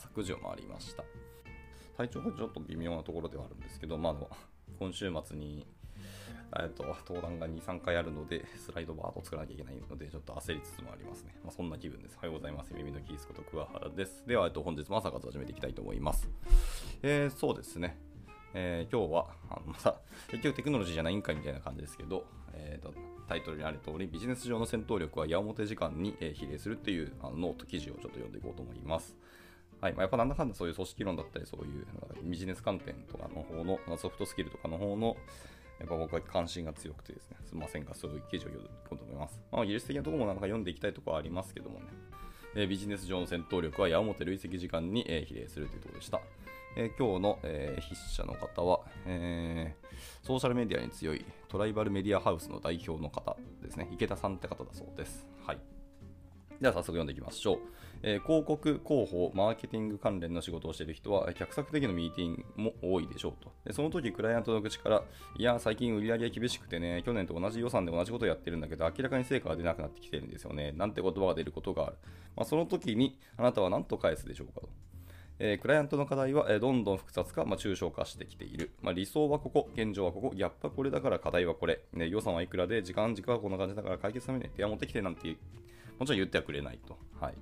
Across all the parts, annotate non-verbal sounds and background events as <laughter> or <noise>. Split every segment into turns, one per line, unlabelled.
朝9時を回りました。体調がちょっと微妙なところではあるんですけど、まあ、今週末に、えっと、登壇が2、3回あるので、スライドばーっと作らなきゃいけないので、ちょっと焦りつつもありますね。まあ、そんな気分です。おはようございます。ゆめみのキースこと桑原です。では、えっと、本日も朝活始めていきたいと思います。えー、そうですね。えー、今日は、あのまた、結局テクノロジーじゃないんかいみたいな感じですけど、えーと、タイトルにある通り、ビジネス上の戦闘力は矢面時間に、え、比例するっていうあのノート記事をちょっと読んでいこうと思います。はいまあ、やっぱなんだかんだそういう組織論だったり、そういうビジネス観点とかの方の、ソフトスキルとかの方の、やっぱ僕は関心が強くてですね、すみませんが、そういう記事を読んでいこうと思います。まあ、技術的なところもなんか読んでいきたいところはありますけどもね、えー、ビジネス上の戦闘力は矢面累積時間に、えー、比例するというところでした。えー、今日の、えー、筆者の方は、えー、ソーシャルメディアに強いトライバルメディアハウスの代表の方ですね、池田さんって方だそうです。はい。では早速読んでいきましょう。えー、広告、広報、マーケティング関連の仕事をしている人は、客観的なミーティングも多いでしょうと。でその時、クライアントの口から、いや、最近売り上げ厳しくてね、去年と同じ予算で同じことをやってるんだけど、明らかに成果が出なくなってきてるんですよね。なんて言葉が出ることがある。まあ、その時に、あなたは何と返すでしょうかと。えー、クライアントの課題は、えー、どんどん複雑化、まあ、抽象化してきている。まあ、理想はここ、現状はここ、ギャップはこれだから課題はこれ、ね、予算はいくらで、時間軸はこんな感じだから解決するために手は持ってきてなんてもちろん言ってはくれないと。はい。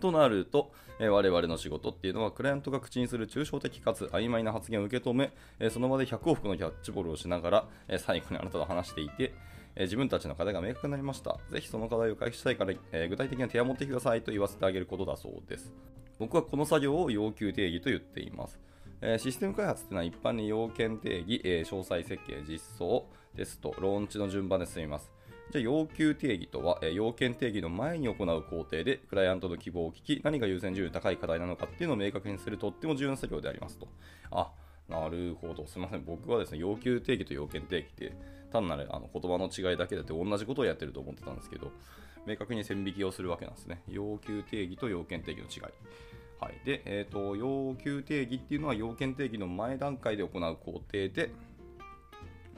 となると、え、我々の仕事っていうのは、クライアントが口にする抽象的かつ曖昧な発言を受け止め、え、その場で100往復のキャッチボールをしながら、え、最後にあなたと話していて、え自分たちの課題が明確になりました。ぜひその課題を解決したいから、え具体的な手を持ってくださいと言わせてあげることだそうです。僕はこの作業を要求定義と言っています。えシステム開発というのは一般に要件定義、え詳細設計、実装、テスト、ローンチの順番で進みます。じゃあ要求定義とは、え要件定義の前に行う工程で、クライアントの希望を聞き、何が優先順位高い課題なのかっていうのを明確にするとっても重要な作業でありますと。あ、なるほど。すみません。僕はですね、要求定義と要件定義って、単なるあの言葉の違いだけだって同じことをやってると思ってたんですけど、明確に線引きをするわけなんですね。要求定義と要件定義の違い。はい。で、えっ、ー、と、要求定義っていうのは要件定義の前段階で行う工程で、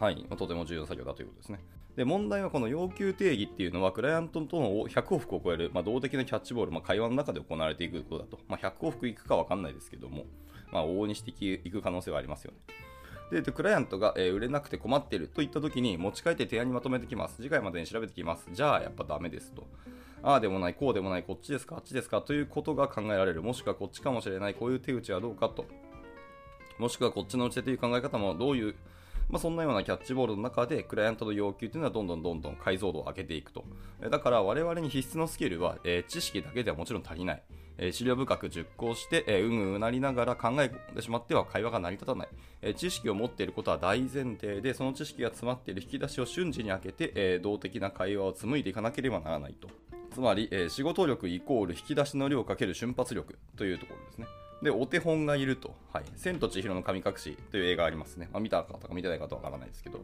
はい、とても重要な作業だということですね。で、問題はこの要求定義っていうのは、クライアントとの100往復を超える、まあ、動的なキャッチボール、まあ、会話の中で行われていくことだと。まあ、100往復いくか分かんないですけども、まあ、往々にしていく可能性はありますよね。で、クライアントが、え、売れなくて困ってるといったときに、持ち帰って提案にまとめてきます。次回までに調べてきます。じゃあ、やっぱダメですと。ああでもない、こうでもない、こっちですか、あっちですかということが考えられる。もしくはこっちかもしれない、こういう手口はどうかと。もしくはこっちのうちでという考え方もどういうまあ、そんなようなキャッチボールの中で、クライアントの要求というのはどんどんどんどん解像度を上げていくと。だから我々に必須のスキルは、えー、知識だけではもちろん足りない。えー、資料深く熟考して、えー、うんうんうなりながら考えてしまっては会話が成り立たない。えー、知識を持っていることは大前提で、その知識が詰まっている引き出しを瞬時に開けて、え動的な会話を紡いでいかなければならないと。つまり、え仕事力イコール引き出しの量かける瞬発力というところですね。で、お手本がいると。はい。千と千尋の神隠しという映画ありますね。まあ、見た方か見てない方はわからないですけど。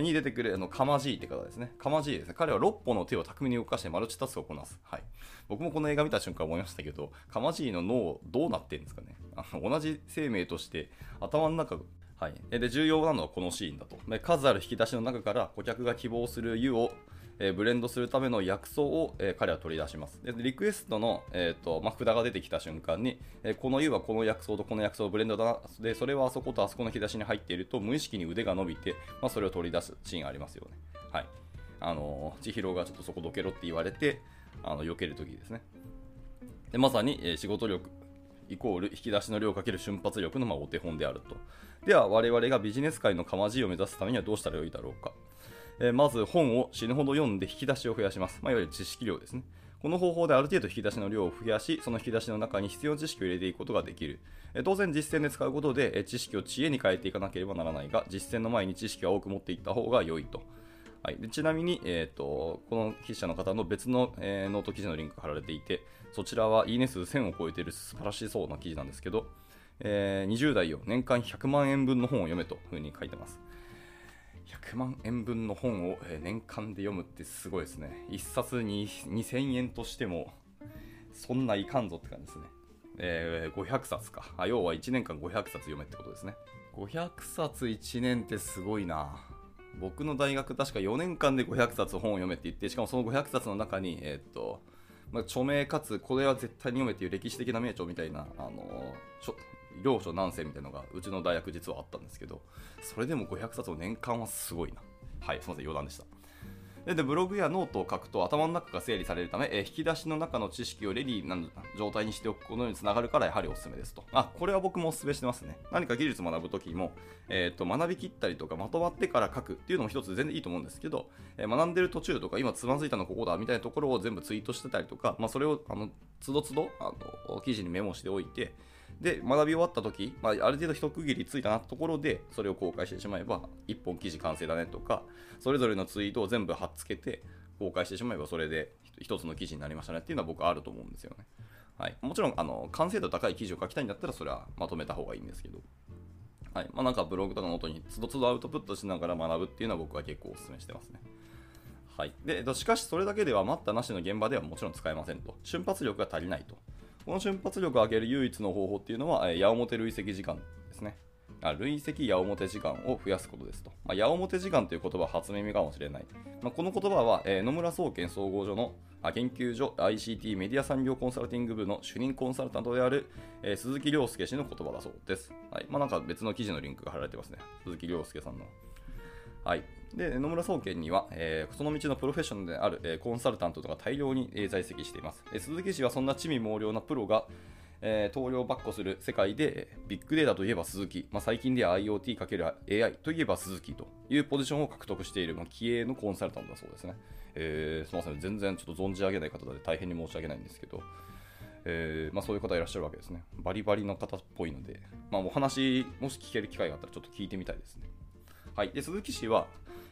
に出てくる、あの、かまじいって方ですね。かまじいですね。彼は6本の手を巧みに動かしてマルチタスクをこなす。はい。僕もこの映画見た瞬間思いましたけど、かまじいの脳、どうなってんですかね。あの同じ生命として、頭の中、はい。で、重要なのはこのシーンだと。で数ある引き出しの中から顧客が希望する湯をえー、ブレンドするための薬草を、えー、彼は取り出します。でリクエストの、えーとまあ、札が出てきた瞬間に、え、この湯はこの薬草とこの薬草をブレンドだなで、それはあそことあそこの引き出しに入っていると、無意識に腕が伸びて、まあ、それを取り出すシーンありますよね。はい。あの千尋がちょっとそこどけろって言われて、あの避けるときですね。でまさに、え仕事力、イコール引き出しの量かける瞬発力のまお手本であると。では我々がビジネス界のかまじいを目指すためにはどうしたらよいだろうか。えー、まず本を死ぬほど読んで引き出しを増やします。まあ、いわゆる知識量ですね。この方法である程度引き出しの量を増やし、その引き出しの中に必要な知識を入れていくことができる。え当然実践で使うことで、え知識を知恵に変えていかなければならないが、実践の前に知識を多く持っていった方が良いと。はい、でちなみに、えーと、この筆者の方の別の、えー、ノート記事のリンクが貼られていて、そちらはいいね数1000を超えている素晴らしそうな記事なんですけど、えー、20代を年間100万円分の本を読めというふうに書いてます。100万円分の本を年間で読むってすごいですね。1冊に2000円としても、そんないかんぞって感じですね。えー、500冊かあ。要は1年間500冊読めってことですね。500冊1年ってすごいな。僕の大学確か4年間で500冊本を読めって言って、しかもその500冊の中に、えー、っと、まあ、著名かつこれは絶対に読めっていう歴史的な名著みたいな、あの領書何世みたいなのがうちの大学実はあったんですけどそれでも500冊を年間はすごいなはいすいません余談でしたでブログやノートを書くと頭の中が整理されるため、えー、引き出しの中の知識を ready な状態にしておくことにつながるからやはりおすすめですと。あ、これは僕もおすすめしてますね。何か技術学ぶときも、えーと、学びきったりとかまとまってから書くっていうのも一つ全然いいと思うんですけど、えー、学んでる途中とか今つまずいたのここだみたいなところを全部ツイートしてたりとか、まあ、それをあのつどつどあの記事にメモしておいて、で、学び終わった時、まあ、ある程度一区切りついたなところで、それを公開してしまえば、1本記事完成だねとか、それぞれのツイートを全部貼っつけて、公開してしまえばそれで一つの記事になりましたねっていうのは僕はあると思うんですよね。はい、もちろんあの完成度高い記事を書きたいんだったらそれはまとめた方がいいんですけど、はい。まあ、なんかブログとかノートにつどつどアウトプットしながら学ぶっていうのは僕は結構お勧めしてますね。はい、でしかしそれだけでは待ったなしの現場ではもちろん使えませんと。瞬発力が足りないと。この瞬発力を上げる唯一の方法っていうのはえ矢面累積時間ですねあ累積矢面時間を増やすことですと。まあ、矢面時間という言葉は初耳かもしれない。まあ、この言葉は、えー、野村総研総合所の研究所 ICT メディア産業コンサルティング部の主任コンサルタントである、えー、鈴木亮介氏の言葉だそうです。はい。まあ、なんか別の記事のリンクが貼られてますね。鈴木亮介さんの。はい。で、野村総研には、えー、その道のプロフェッショナルである、えー、コンサルタントとか大量に、えー、在籍しています。え、鈴木氏はそんな地味猛量なプロが、えー、投了ばっこする世界でビッグデータといえば鈴木、まあ、最近では IoT×AI といえば鈴木というポジションを獲得している、まあ、気鋭のコンサルタントだそうですね。えー、すみません、全然ちょっと存じ上げない方で大変に申し訳ないんですけど、えーまあ、そういう方いらっしゃるわけですね。バリバリの方っぽいので、まあ、お話、もし聞ける機会があったらちょっと聞いてみたいですね。はい、で鈴木氏は、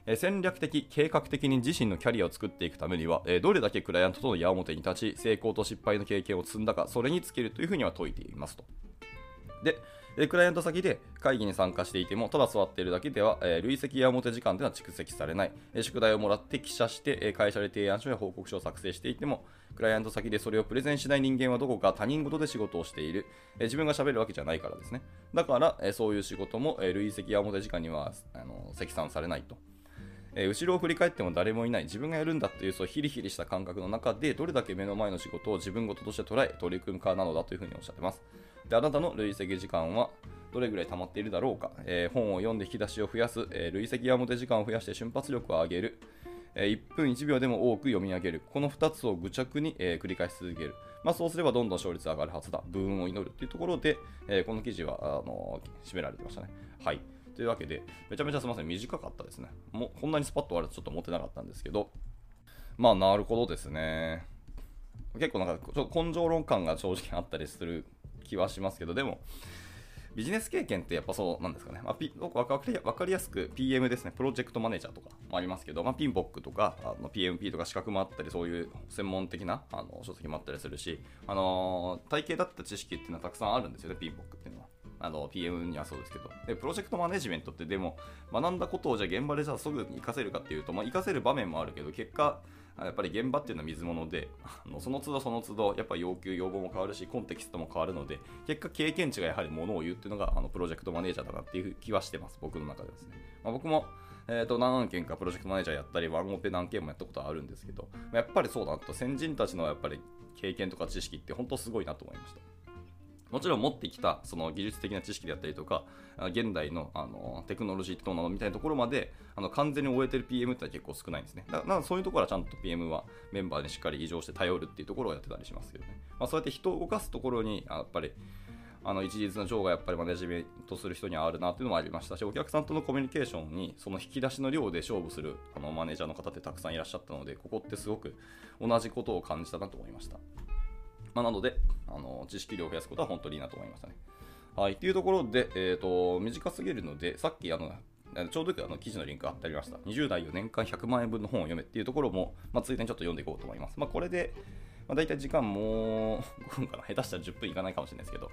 え戦略的、計画的に自身のキャリアを作っていくためには、えどれだけクライアントとの矢面に立ち、成功と失敗の経験を積んだか、それにつけるというふうには説いていますと。で、えクライアント先で会議に参加していても、ただ座っているだけでは、え累積や表時間では蓄積されない、え宿題をもらって記者して、え会社で提案書や報告書を作成していても、クライアント先でそれをプレゼンしない人間はどこか他人事で仕事をしている、え自分が喋るわけじゃないからですね。だから、えそういう仕事も、え累積や表時間にはあの積算されないと。え、後ろを振り返っても誰もいない。自分がやるんだっていうそうヒリヒリした感覚の中でどれだけ目の前の仕事を自分事として捉え取り組むかなのだというふうにおっしゃってます。であなたの累積時間はどれぐらい溜まっているだろうか、えー、本を読んで引き出しを増やす、えー、累積や表時間を増やして瞬発力を上げる、1分1秒でも多く読み上げる。この2つを愚着に、え繰り返し続ける、まあ、そうすればどんどん勝率上がるはずだ。部運を祈るというところで、えこの記事はあの締められてましたね。はい。というわけで、めちゃめちゃすみません、短かったですね。もうこんなにスパッと終わるとちょっと思ってなかったんですけど、まあ、なるほどですね。結構なんか、ちょっと根性論感が正直あったりする気はしますけど、でも、ビジネス経験ってやっぱそうなんですかね。まあ、P、分かり分かりやすく PM ですね、プロジェクトマネージャーとかもありますけど、まあ、ピンボックとかあの PMP とか資格もあったり、そういう専門的なあの書籍もあったりするし、あの、体系だった知識っていうのはたくさんあるんですよね、ピンボックっていうのは。あの PM にはそうですけどでプロジェクトマネジメントってでも学んだことをじゃあ現場でじゃあすぐに活かせるかっていうと、まあ、活かせる場面もあるけど結果やっぱり現場っていうのは水物でその都度その都度やっぱ要求要望も変わるしコンテキストも変わるので結果経験値がやはりものを言うっていうのがあのプロジェクトマネージャーだなっていう気はしてます僕の中でですね、まあ、僕もえー、と何件かプロジェクトマネージャーやったり、ワンオペ何件もやったことはあるんですけど、やっぱりそうだと、先人たちのやっぱり経験とか知識って本当すごいなと思いました。もちろん持ってきたその技術的な知識であったりとか、現代のあのテクノロジーってどみたいなところまであの完全に終えてる PM って結構少ないんですね。だからそういうところはちゃんと PM はメンバーにしっかり異常して頼るっていうところをやってたりしますけどね。まあ、そうやって人を動かすところにやっぱりあの一日の情がやっぱりマネジメントする人にはあるなっていうのもありましたし、お客さんとのコミュニケーションにその引き出しの量で勝負するあのマネージャーの方ってたくさんいらっしゃったので、ここってすごく同じことを感じたなと思いました。まあ、なのであの、知識量を増やすことは本当にいいなと思いましたね。はい、というところで、えーと、短すぎるので、さっきあのちょうどあの記事のリンク貼ってありました。20代4年間100万円分の本を読めっていうところも、まあ、ついでにちょっと読んでいこうと思います。まあ、これで、まあ、大体時間もう5分かな、下手したら10分いかないかもしれないですけど、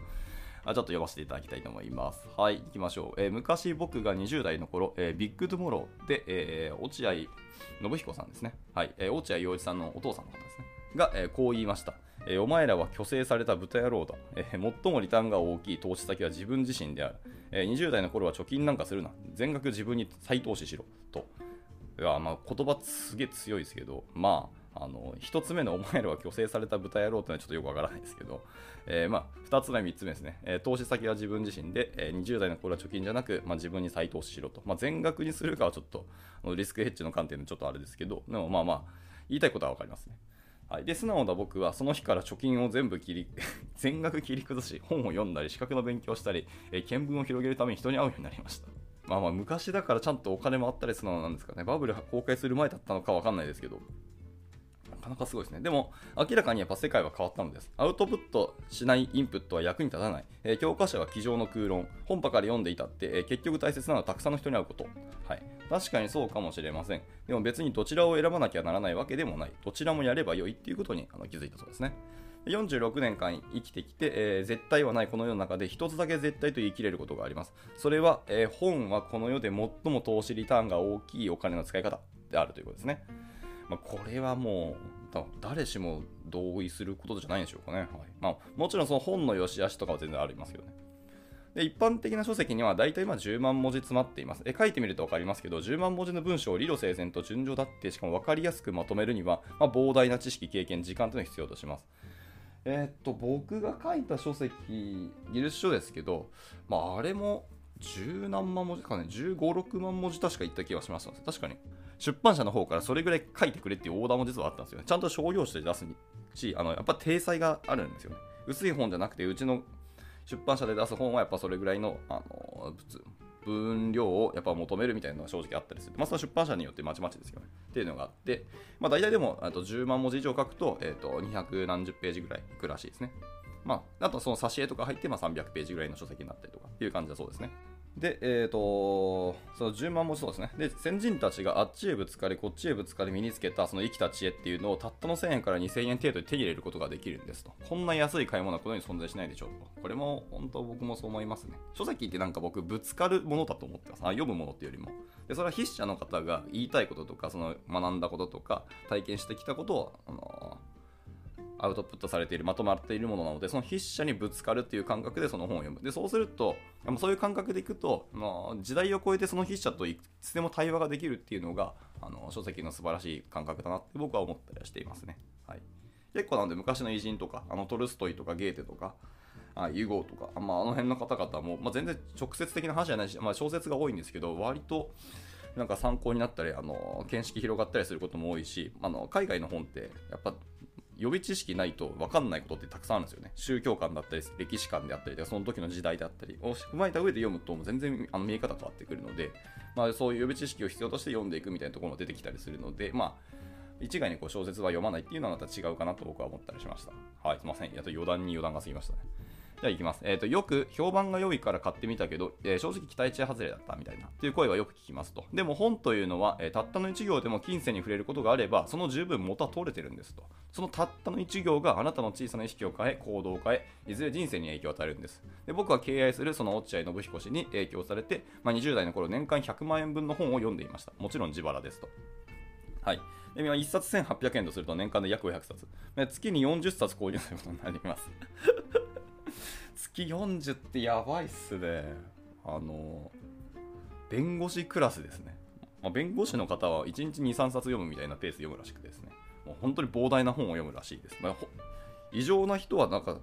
あちょっと読ませていただきたいと思います。はい、行きましょう。えー、昔僕が20代の頃、えー、 BIG tomorrow で、えー、落合信彦さんですね。はい、え、落合陽一さんのお父さんの方ですね。が、え、こう言いました。え、お前らは去勢された豚野郎だ、えー、最もリターンが大きい投資先は自分自身である、えー、20代の頃は貯金なんかするな。全額自分に再投資しろ。と。いやまあ言葉すげえ強いですけど。まああの1つ目の <laughs> お前らは虚勢された豚野郎ってのはちょっとよくわからないですけど、えー、まあ、2つ目、3つ目ですね、え、投資先は自分自身で、え、20代の頃は貯金じゃなく、まあ、自分に再投資しろと、まあ、全額にするかはちょっとリスクヘッジの観点でちょっとあれですけど、でもまあまあ、言いたいことは分かりますね。はい、で素直な僕はその日から貯金を全部切り <laughs> 全額切り崩し本を読んだり資格の勉強したり、えー、見聞を広げるために人に会うようになりました。まあまあ昔だからちゃんとお金もあったり素直なんですかね。バブル崩壊する前だったのか分かんないですけど。かなかすごいですね。でも、明らかにやっぱ世界は変わったのです。アウトプットしないインプットは役に立たない。えー、教科書は机上の空論。本派から読んでいたって、えー、結局大切なのはたくさんの人に会うこと。はい。確かにそうかもしれません。でも別にどちらを選ばなきゃならないわけでもない。どちらもやれば良いっていうことにあの気づいたそうですね。46年間生きてきて、えー、絶対はないこの世の中で一つだけ絶対と言い切れることがあります。それは、えー、本はこの世で最も投資リターンが大きいお金の使い方であるということですね。まあ、これはもう誰しも同意することじゃないんでしょうかね。はいまあ、もちろんその本の良し悪しとかは全然ありますけどね。で一般的な書籍には大体まあ10万文字詰まっています。え書いてみると分かりますけど、10万文字の文章を理路整然と順序立って、しかも分かりやすくまとめるには、まあ、膨大な知識、経験、時間というのを必要とします。えー、っと、僕が書いた書籍、技術書ですけど、まあ、あれも十何万文字かね、15、6万文字確か言った気がしました確かに。出版社の方からそれぐらい書いてくれっていうオーダーも実はあったんですよね。ちゃんと商業紙で出すし、あのやっぱ体裁があるんですよね。薄い本じゃなくて、うちの出版社で出す本はやっぱそれぐらいのあの分量をやっぱ求めるみたいなのが正直あったりする。まあ、その出版社によってまちまちですよね。っていうのがあって、まあ、大体でもあと10万文字以上書くと、えっ、ー、と、200何十ページぐらいいくらしいですね。まあ、あとその挿絵とか入って、まあ、300ページぐらいの書籍になったりとかいう感じだそうですね。で、えっ、ー、と、その10万文字そうですね。で、先人たちがあっちへぶつかり、こっちへぶつかり身につけたその生きた知恵っていうのをたったの1000円から2000円程度で手に入れることができるんですと。こんな安い買い物はこのように存在しないでしょうと。これも本当僕もそう思いますね。書籍ってなんか僕ぶつかるものだと思ってます。あ読むものっていうよりも。で、それは筆者の方が言いたいこととか、その学んだこととか、体験してきたことを、あのアウトプットされているまとまっているものなのでその筆者にぶつかるっていう感覚でその本を読む。でそうするとそういう感覚でいくと、まあ、時代を超えてその筆者といつでも対話ができるっていうのがあの書籍の素晴らしい感覚だなって僕は思ったりはしていますね、はい、結構なので昔の偉人とかあのトルストイとかゲーテとかあユゴーとか、まあ、あの辺の方々も、まあ、全然直接的な話じゃないし、まあ、小説が多いんですけど割となんか参考になったりあの見識広がったりすることも多いしあの海外の本ってやっぱ予備知識ないと分かんないことってたくさんあるんですよね。宗教観だったり、歴史観であったり、その時の時代であったりを踏まえた上で読むと、全然あの見え方変わってくるので、まあ、そういう予備知識を必要として読んでいくみたいなところも出てきたりするので、まあ、一概にこう小説は読まないっていうのはまた違うかなと僕は思ったりしました。はい、すいません。やっと余談に余談が過ぎましたね。じゃあいきます。え、ー、と、よく評判が良いから買ってみたけど、えー、正直期待値外れだったみたいなっていう声はよく聞きますと。でも本というのは、えー、たったの1行でも金銭に触れることがあれば、その十分元は取れてるんですと。そのたったの1行があなたの小さな意識を変え、行動を変え、いずれ人生に影響を与えるんです。で僕は敬愛するその落合信彦氏に影響されて、まあ、20代の頃年間100万円分の本を読んでいました。もちろん自腹ですと。はい。1冊1800円とすると年間で約500冊。月に40冊購入することになります。月40ってやばいっすね。あの、弁護士クラスですね。まあ、弁護士の方は1日2、3冊読むみたいなペースで読むらしくてですね。もう本当に膨大な本を読むらしいです。まあ、異常な人はなんか、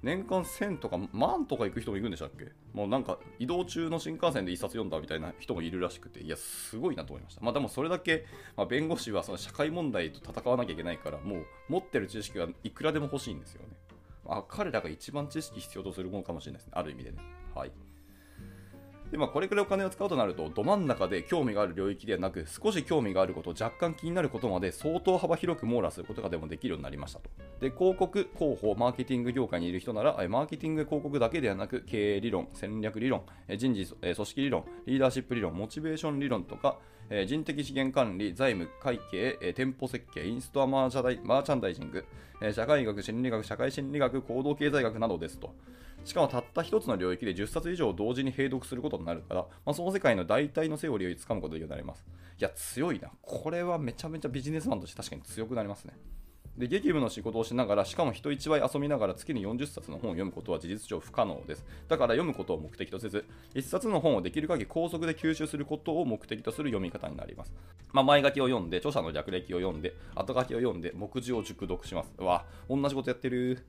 年間1000とか万とか行く人もいるんでしたっけ？もうなんか移動中の新幹線で1冊読んだみたいな人もいるらしくて、いや、すごいなと思いました。まあでもそれだけ、まあ、弁護士はその社会問題と戦わなきゃいけないから、もう持ってる知識がいくらでも欲しいんですよね。あ彼らが一番知識必要とするものかもしれないですね。ある意味でね。はい。で、まあ、これくらいお金を使うとなると、ど真ん中で興味がある領域ではなく、少し興味があること、若干気になることまで相当幅広く網羅することがでもできるようになりましたと。で、広告、広報、マーケティング業界にいる人なら、マーケティング広告だけではなく、経営理論、戦略理論、人事、組織理論、リーダーシップ理論、モチベーション理論とか、人的資源管理、財務、会計、店舗設計、インストアマーチャンダイジング、社会学、心理学、社会心理学、行動経済学などですと。しかもたった一つの領域で10冊以上同時に閉読することになるから、まあ、その世界の大体のセオリーをつかむことになります。いや、強いな。これはめちゃめちゃビジネスマンとして確かに強くなりますね。で劇務の仕事をしながらしかも人一倍遊びながら月に40冊の本を読むことは事実上不可能ですだから読むことを目的とせず1冊の本をできる限り高速で吸収することを目的とする読み方になります、まあ、前書きを読んで著者の略歴を読んで後書きを読んで目次を熟読しますうわ同じことやってる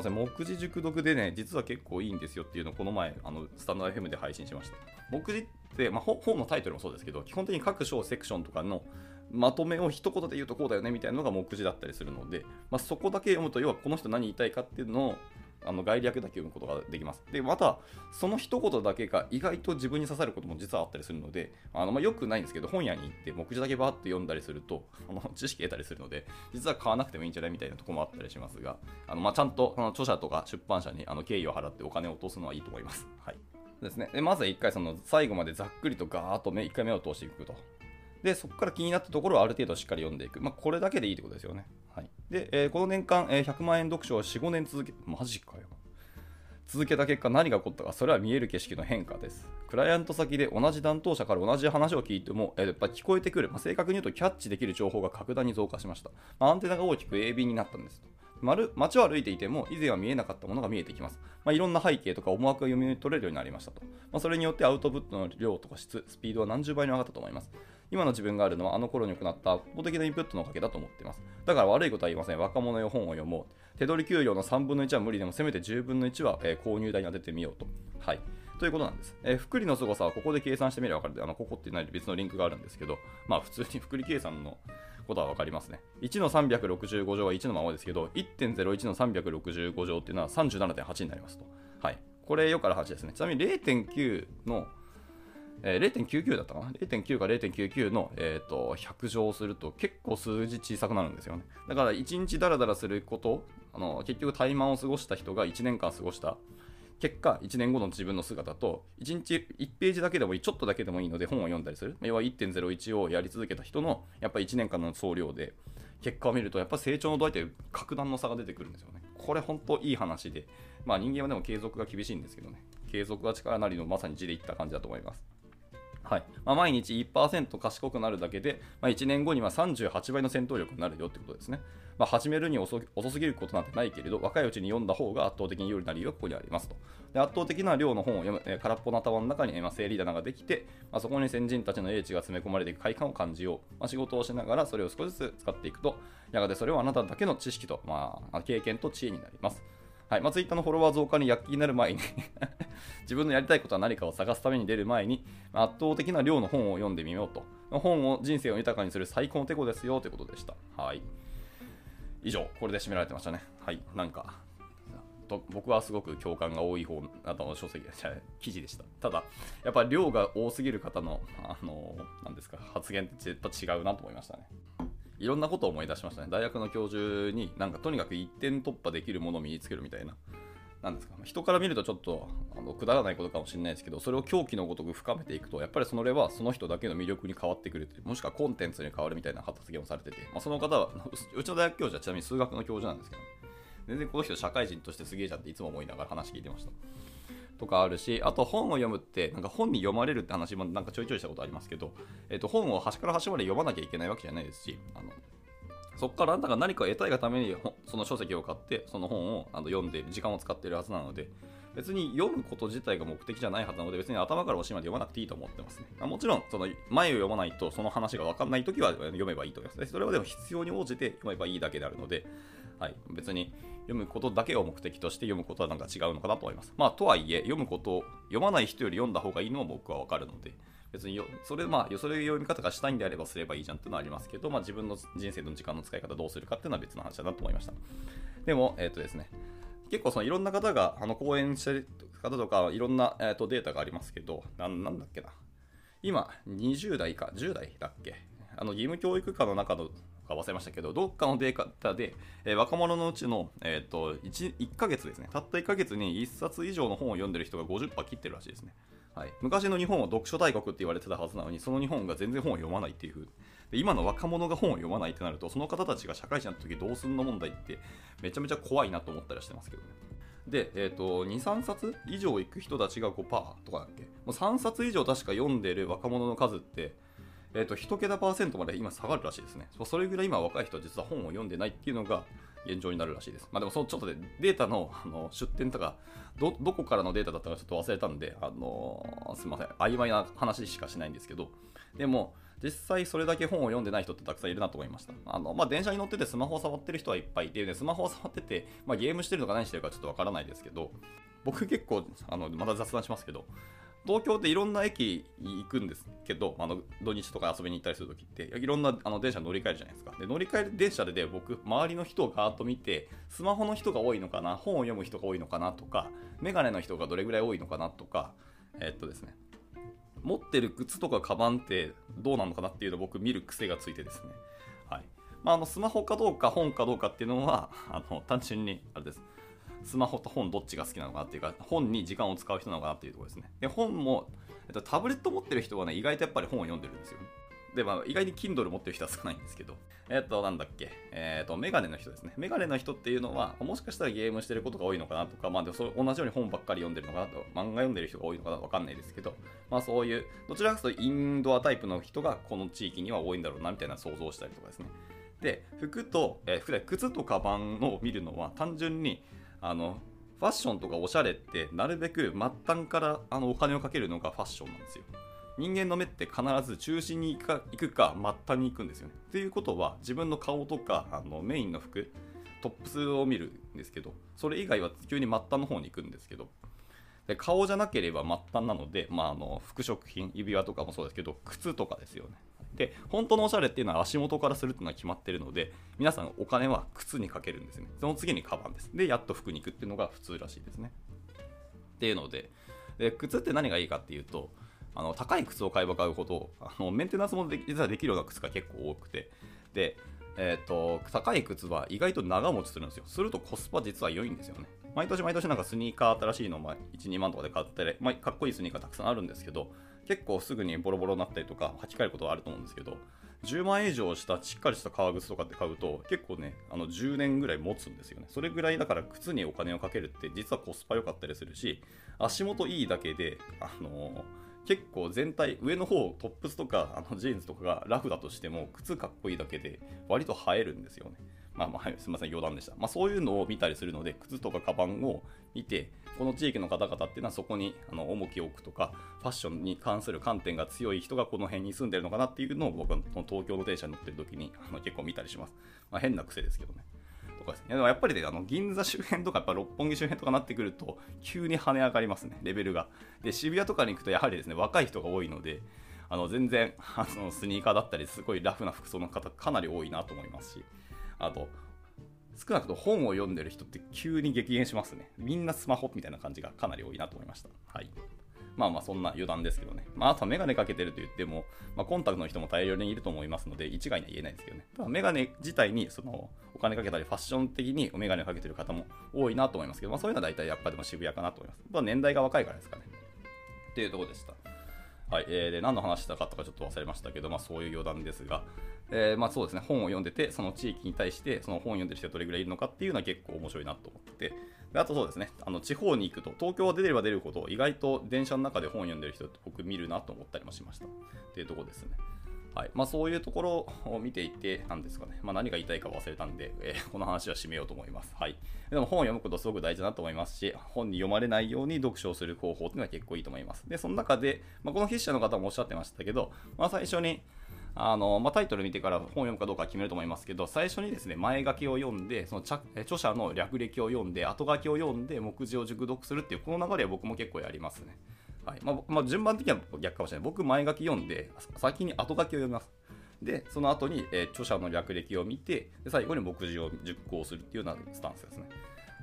そうなん、目次熟読でね、実は結構いいんですよっていうのをこの前、あのスタンド FM で配信しました。目次って、まあ、本のタイトルもそうですけど、基本的に各章セクションとかのまとめを一言で言うとこうだよねみたいなのが目次だったりするので、まあ、そこだけ読むと、要はこの人何言いたいかっていうのをあの概略だけ読むことができます。で、また、その一言だけが意外と自分に刺さることも実はあったりするので、あのまあ、よくないんですけど、本屋に行って目次だけバーって読んだりすると、あの <laughs> 知識得たりするので、実は買わなくてもいいんじゃないみたいなとこもあったりしますが、あのまあ、ちゃんとあの著者とか出版社にあの敬意を払ってお金を落とすのはいいと思います。はい。ですね、でまずは1回その最後までざっくりとガーッと目1回目を通していくと。で、そこから気になったところをある程度しっかり読んでいく。まあ、これだけでいいってことですよね。はい。で、えー、この年間、えー、100万円読書を4、5年続け、マジかよ。続けた結果何が起こったかそれは見える景色の変化ですクライアント先で同じ担当者から同じ話を聞いてもやっぱ聞こえてくる、まあ、正確に言うとキャッチできる情報が格段に増加しました、まあ、アンテナが大きく鋭敏になったんです街を歩いていても以前は見えなかったものが見えてきます、まあ、いろんな背景とか思惑が読み取れるようになりましたと、まあ、それによってアウトプットの量とか質スピードは何十倍に上がったと思います今の自分があるのはあの頃に行った圧倒的なインプットのおかげだと思っています。だから悪いことは言いません。若者よ本を読もう。手取り給料の3分の1は無理でもせめて10分の1は、えー、購入代に当ててみようと。はい。ということなんです。えー、福利の凄さはここで計算してみれば分かる、あのここってない別のリンクがあるんですけど、まあ普通に福利計算のことは分かりますね。1の365乗は1のままですけど、1.01の365乗っていうのは37.8になりますと。はい。これよから8ですね。ちなみに0.9のえー、0.99だったかな ?0.9 か0.99の、えーと、100乗すると結構数字小さくなるんですよね。だから1日ダラダラすること、あの結局怠慢を過ごした人が1年間過ごした結果、1年後の自分の姿と、1日1ページだけでもいい、ちょっとだけでもいいので本を読んだりする。要は1.01をやり続けた人の、やっぱ1年間の総量で、結果を見ると、やっぱ成長の度合いって格段の差が出てくるんですよね。これ本当いい話で、まあ人間はでも継続が厳しいんですけどね。継続が力なりのまさに字でいった感じだと思います。はいまあ、毎日1%賢くなるだけで、まあ、1年後には38倍の戦闘力になるよってことですね。まあ、始めるに遅すぎることなんてないけれど、若いうちに読んだ方が圧倒的に有利な理由はここにありますと。で圧倒的な量の本を読む、えー、空っぽの頭の中に、整理棚ができて、まあ、そこに先人たちの英知が詰め込まれていく快感を感じよう。まあ、仕事をしながらそれを少しずつ使っていくと、やがてそれはあなただけの知識と、まあ、経験と知恵になります。はいまあ、Twitter のフォロワー増加に躍起になる前に <laughs> 自分のやりたいことは何かを探すために出る前に、圧倒的な量の本を読んでみようと。本を人生を豊かにする最高のテコですよということでした。はい。以上、これで締められてましたね。はい。なんか、と僕はすごく共感が多い方などの書籍、記事でした。ただ、やっぱり量が多すぎる方の、あの、なんですか、発言ってやっぱ違うなと思いましたね。いろんなことを思い出しましたね。大学の教授になんかとにかく一点突破できるものを身につけるみたいな。なんですか人から見るとちょっとあのくだらないことかもしれないですけど、それを狂気のごとく深めていくと、やっぱりそれはその人だけの魅力に変わってくるもしくはコンテンツに変わるみたいな発言をされてて、まあ、その方は、<laughs> うちの大学教授はちなみに数学の教授なんですけど、全然この人社会人としてすげえじゃんっていつも思いながら話聞いてました。とかあるし、あと本を読むって、なんか本に読まれるって話もなんかちょいちょいしたことありますけど、え、ー、と本を端から端まで読まなきゃいけないわけじゃないですし、あのそこからあなたが何か得たいがためにその書籍を買ってその本をあの読んで時間を使っているはずなので別に読むこと自体が目的じゃないはずなので別に頭からおしまで読まなくていいと思ってますね。もちろんその前を読まないとその話が分かんないときは読めばいいと思います。それはでも必要に応じて読めばいいだけであるので、はい、別に読むことだけを目的として読むことはなんか違うのかなと思います。まあとはいえ読むことを読まない人より読んだ方がいいのは僕は分かるので、別によそれまあそれ読み方がしたいんであればすればいいじゃんっていうのはありますけど、まあ、自分の人生の時間の使い方どうするかっていうのは別の話だなと思いました。でもえっ、ー、とですね結構そのいろんな方があの講演してる方とかいろんな、えー、とデータがありますけどななんだっけな。今20代か10代だっけ。あの義務教育科の中のか忘れましたけど、どっかのデータで、えー、若者のうちの、えーと 1, 1ヶ月ですね、たった1ヶ月に1冊以上の本を読んでる人が50%切ってるらしいですね。はい、昔の日本は読書大国って言われてたはずなのにその日本が全然本を読まないっていうで今の若者が本を読まないってなるとその方たちが社会人になった時どうすんの問題ってめちゃめちゃ怖いなと思ったりしてますけどね。で、えーと、23冊以上行く人たちが5%とかだっけ？もう3冊以上確か読んでる若者の数ってえー、と1桁パーセントまで今下がるらしいですね。それぐらい今若い人は実は本を読んでないっていうのが現状になるらしいです。まあでもそのちょっとでデータのあの出典とかど、どこからのデータだったかちょっと忘れたんで、あのー、すみません、曖昧な話しかしないんですけど、でも、実際それだけ本を読んでない人ってたくさんいるなと思いました。あの、まあ、電車に乗っててスマホを触ってる人はいっぱいいて、ね、スマホを触ってて、まあ、ゲームしてるのか何してるかちょっとわからないですけど、僕結構、あの、また雑談しますけど、東京っていろんな駅行くんですけど、あの土日とか遊びに行ったりするときって、いろんなあの電車乗り換えるじゃないですか。で乗り換える電車でで僕、周りの人をガーッと見て、スマホの人が多いのかな、本を読む人が多いのかなとか、メガネの人がどれぐらい多いのかなとか、え、っとですね、持ってる靴とかカバンってどうなのかなっていうのを僕見る癖がついてですね。はい。まあ、あのスマホかどうか本かどうかっていうのは、あの単純にあれです。スマホと本どっちが好きなのかなっていうか、本に時間を使う人なのかなっていうところですね。で、本も、えっと、タブレット持ってる人はね、意外とやっぱり本を読んでるんですよ。で、まあ、意外に Kindle 持ってる人は少ないんですけど、えっと、なんだっけ、えっと、メガネの人ですね。メガネの人っていうのは、もしかしたらゲームしてることが多いのかなとか、まあ、でもそ同じように本ばっかり読んでるのかなと、漫画読んでる人が多いのかなわかんないですけど、まあ、そういう、どちらかというとインドアタイプの人がこの地域には多いんだろうな、みたいな想像したりとかですね。で、服と、えー、靴とカバンを見るのは、単純に、あの、ファッションとかおしゃれってなるべく末端からあのお金をかけるのがファッションなんですよ。人間の目って必ず中心に行くか行くか末端に行くんですよね。っていうことは自分の顔とかあのメインの服トップスを見るんですけどそれ以外は急に末端の方に行くんですけどで顔じゃなければ末端なので、まあ、あの服飾品指輪とかもそうですけど靴とかですよねで本当のおしゃれっていうのは足元からするっていうのは決まってるので皆さんお金は靴にかけるんですねその次にカバンですでやっと服に行くっていうのが普通らしいですねっていうのでで靴って何がいいかっていうとあの高い靴を買えば買うほどあのメンテナンスも実はできるような靴が結構多くてでえーと、高い靴は意外と長持ちするんですよ。するとコスパ実は良いんですよね。毎年毎年なんかスニーカー新しいの、ま、1、2万とかで買って、まあ、かっこいいスニーカーたくさんあるんですけど、結構すぐにボロボロになったりとか履き替えることはあると思うんですけど10万円以上したしっかりした革靴とかって買うと結構ねあの10年ぐらい持つんですよねそれぐらいだから靴にお金をかけるって実はコスパ良かったりするし足元いいだけであのー結構全体上の方トップスとかあのジーンズとかがラフだとしても靴かっこいいだけで割と映えるんですよねまあまあ、はい、すみません、余談でした。まあ、そういうのを見たりするので、靴とかカバンを見て、この地域の方々っていうのはそこにあの重きを置くとか、ファッションに関する観点が強い人がこの辺に住んでるのかなっていうのを僕は東京の電車に乗ってる時にあの結構見たりします。まあ、変な癖ですけどね。とかですね。でもやっぱりね、あの銀座周辺とか、やっぱ六本木周辺とかなってくると、急に跳ね上がりますね、レベルが。で、渋谷とかに行くと、やはりですね、若い人が多いので、あの全然あのスニーカーだったり、すごいラフな服装の方、かなり多いなと思いますし、あと、少なくとも本を読んでる人って急に激減しますね。みんなスマホみたいな感じがかなり多いなと思いました。はい。まあまあそんな余談ですけどね。まああとはメガネかけてると言っても、まあ、コンタクトの人も大量にいると思いますので、一概には言えないですけどね。ただメガネ自体にそのお金かけたりファッション的にメガネをかけてる方も多いなと思いますけど、まあそういうのは大体やっぱでも渋谷かなと思います。まあ年代が若いからですかね。っていうとこでした。はい、えー、で何の話したかとかちょっと忘れましたけど、まあ、そういう余談ですが、えー、まあそうですね、本を読んでて、その地域に対して、その本を読んでる人がどれぐらいいるのかっていうのは結構面白いなと思って、であとそうですね、あの地方に行くと、東京は出れば出るほど、意外と電車の中で本を読んでる人って僕見るなと思ったりもしました。っていうとこですね。はいまあ、そういうところを見ていて、なんですかね、まあ、何が言いたいか忘れたんで、えー、この話は締めようと思います。はい、でも本を読むことすごく大事だなと思いますし、本に読まれないように読書をする方法っていうのは結構いいと思います。で、その中で、まあ、この筆者の方もおっしゃってましたけど、まあ、最初に、あのまあ、タイトル見てから本を読むかどうか決めると思いますけど、最初にですね、前書きを読んで、その著者の略歴を読んで、後書きを読んで、目次を熟読するっていう、この流れは僕も結構やりますね。はいまあまあ、順番的には逆かもしれない。僕、前書き読んで、先に後書きを読みます。で、その後に、えー、著者の略歴を見てで、最後に目次を熟考するっていうようなスタンスですね。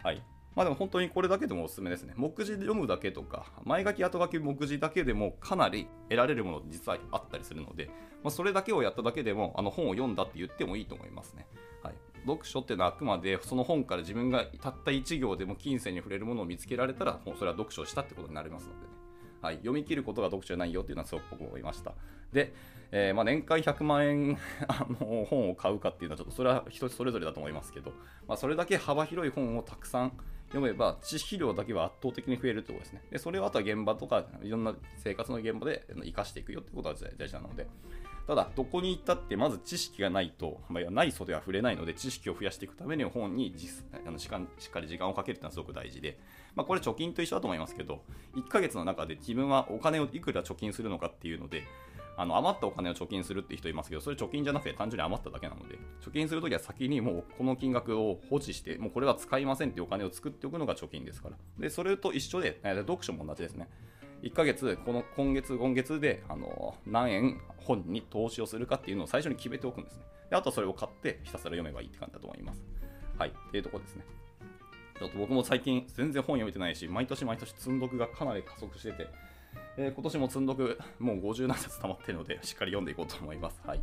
はい。まあでも本当にこれだけでもおすすめですね。目次で読むだけとか、前書き、後書き、目次だけでもかなり得られるもの実はあったりするので、まあ、それだけをやっただけでも、あの本を読んだって言ってもいいと思いますね。はい。読書っていうのはあくまでその本から自分がたった1行でも金銭に触れるものを見つけられたら、もうそれは読書したってことになりますのでね。はい、読み切ることが読書じゃないよっていうのはすごく僕も思いました。で、えー、まあ、年間100万円 <laughs> あの本を買うかっていうのはちょっとそれは人それぞれだと思いますけど、まあ、それだけ幅広い本をたくさん読めば知識量だけは圧倒的に増えるってことですね。で、それをあとは現場とかいろんな生活の現場で生かしていくよってことは大事なので。ただ、どこに行ったってまず知識がないと、まあ、ない袖は触れないので、知識を増やしていくために本にあのしっかり時間をかけるっていうのはすごく大事で、まあ、これ貯金と一緒だと思いますけど、1ヶ月の中で自分はお金をいくら貯金するのかっていうので、あの余ったお金を貯金するって人いますけど、それ貯金じゃなくて単純に余っただけなので、貯金するときは先にもうこの金額を放置して、もうこれは使いませんっていうお金を作っておくのが貯金ですから。で、それと一緒で、読書も同じですね。1ヶ月、この今月、今月であの何円本に投資をするかっていうのを最初に決めておくんですね。であとそれを買ってひたすら読めばいいって感じだと思います。はい、っていうとこですね。ちょっと僕も最近全然本読めてないし、毎年毎年積んどくがかなり加速してて、えー、今年も積んどくもう50何冊溜まってるので、しっかり読んでいこうと思います。はい。っ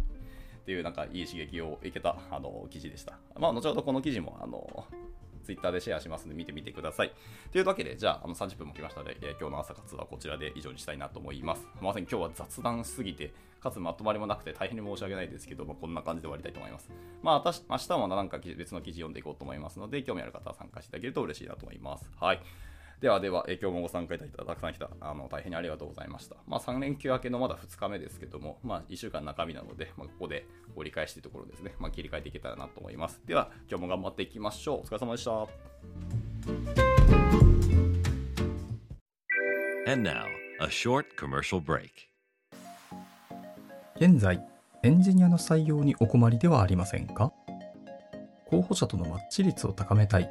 ていうなんかいい刺激を受けたあの記事でした。まあ、後ほどこの記事もあの Twitter でシェアしますので見てみてください。というわけで、じゃあ、あの30分も来ましたので、えー、今日の朝活はこちらで以上にしたいなと思います。まさに今日は雑談しすぎて、かつまとまりもなくて大変に申し訳ないですけど、まあ、こんな感じで終わりたいと思います。まあ、私明日はなんか別の記事読んでいこうと思いますので、興味ある方は参加していただけると嬉しいなと思います。はい。ではでは、え今日もご参加いただいたたくさん来たあの大変にありがとうございました。まあ、3連休明けのまだ2日目ですけども、まあ、1週間中身なので、まあ、ここで折り返しというところですね、まあ、切り替えていけたらなと思います。では、今日も頑張っていきましょう。お疲れ様でした。
And now, a short commercial break.
現在、エンジニアの採用にお困りではありませんか？候補者とのマッチ率を高めたい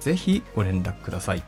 ぜひご連絡ください。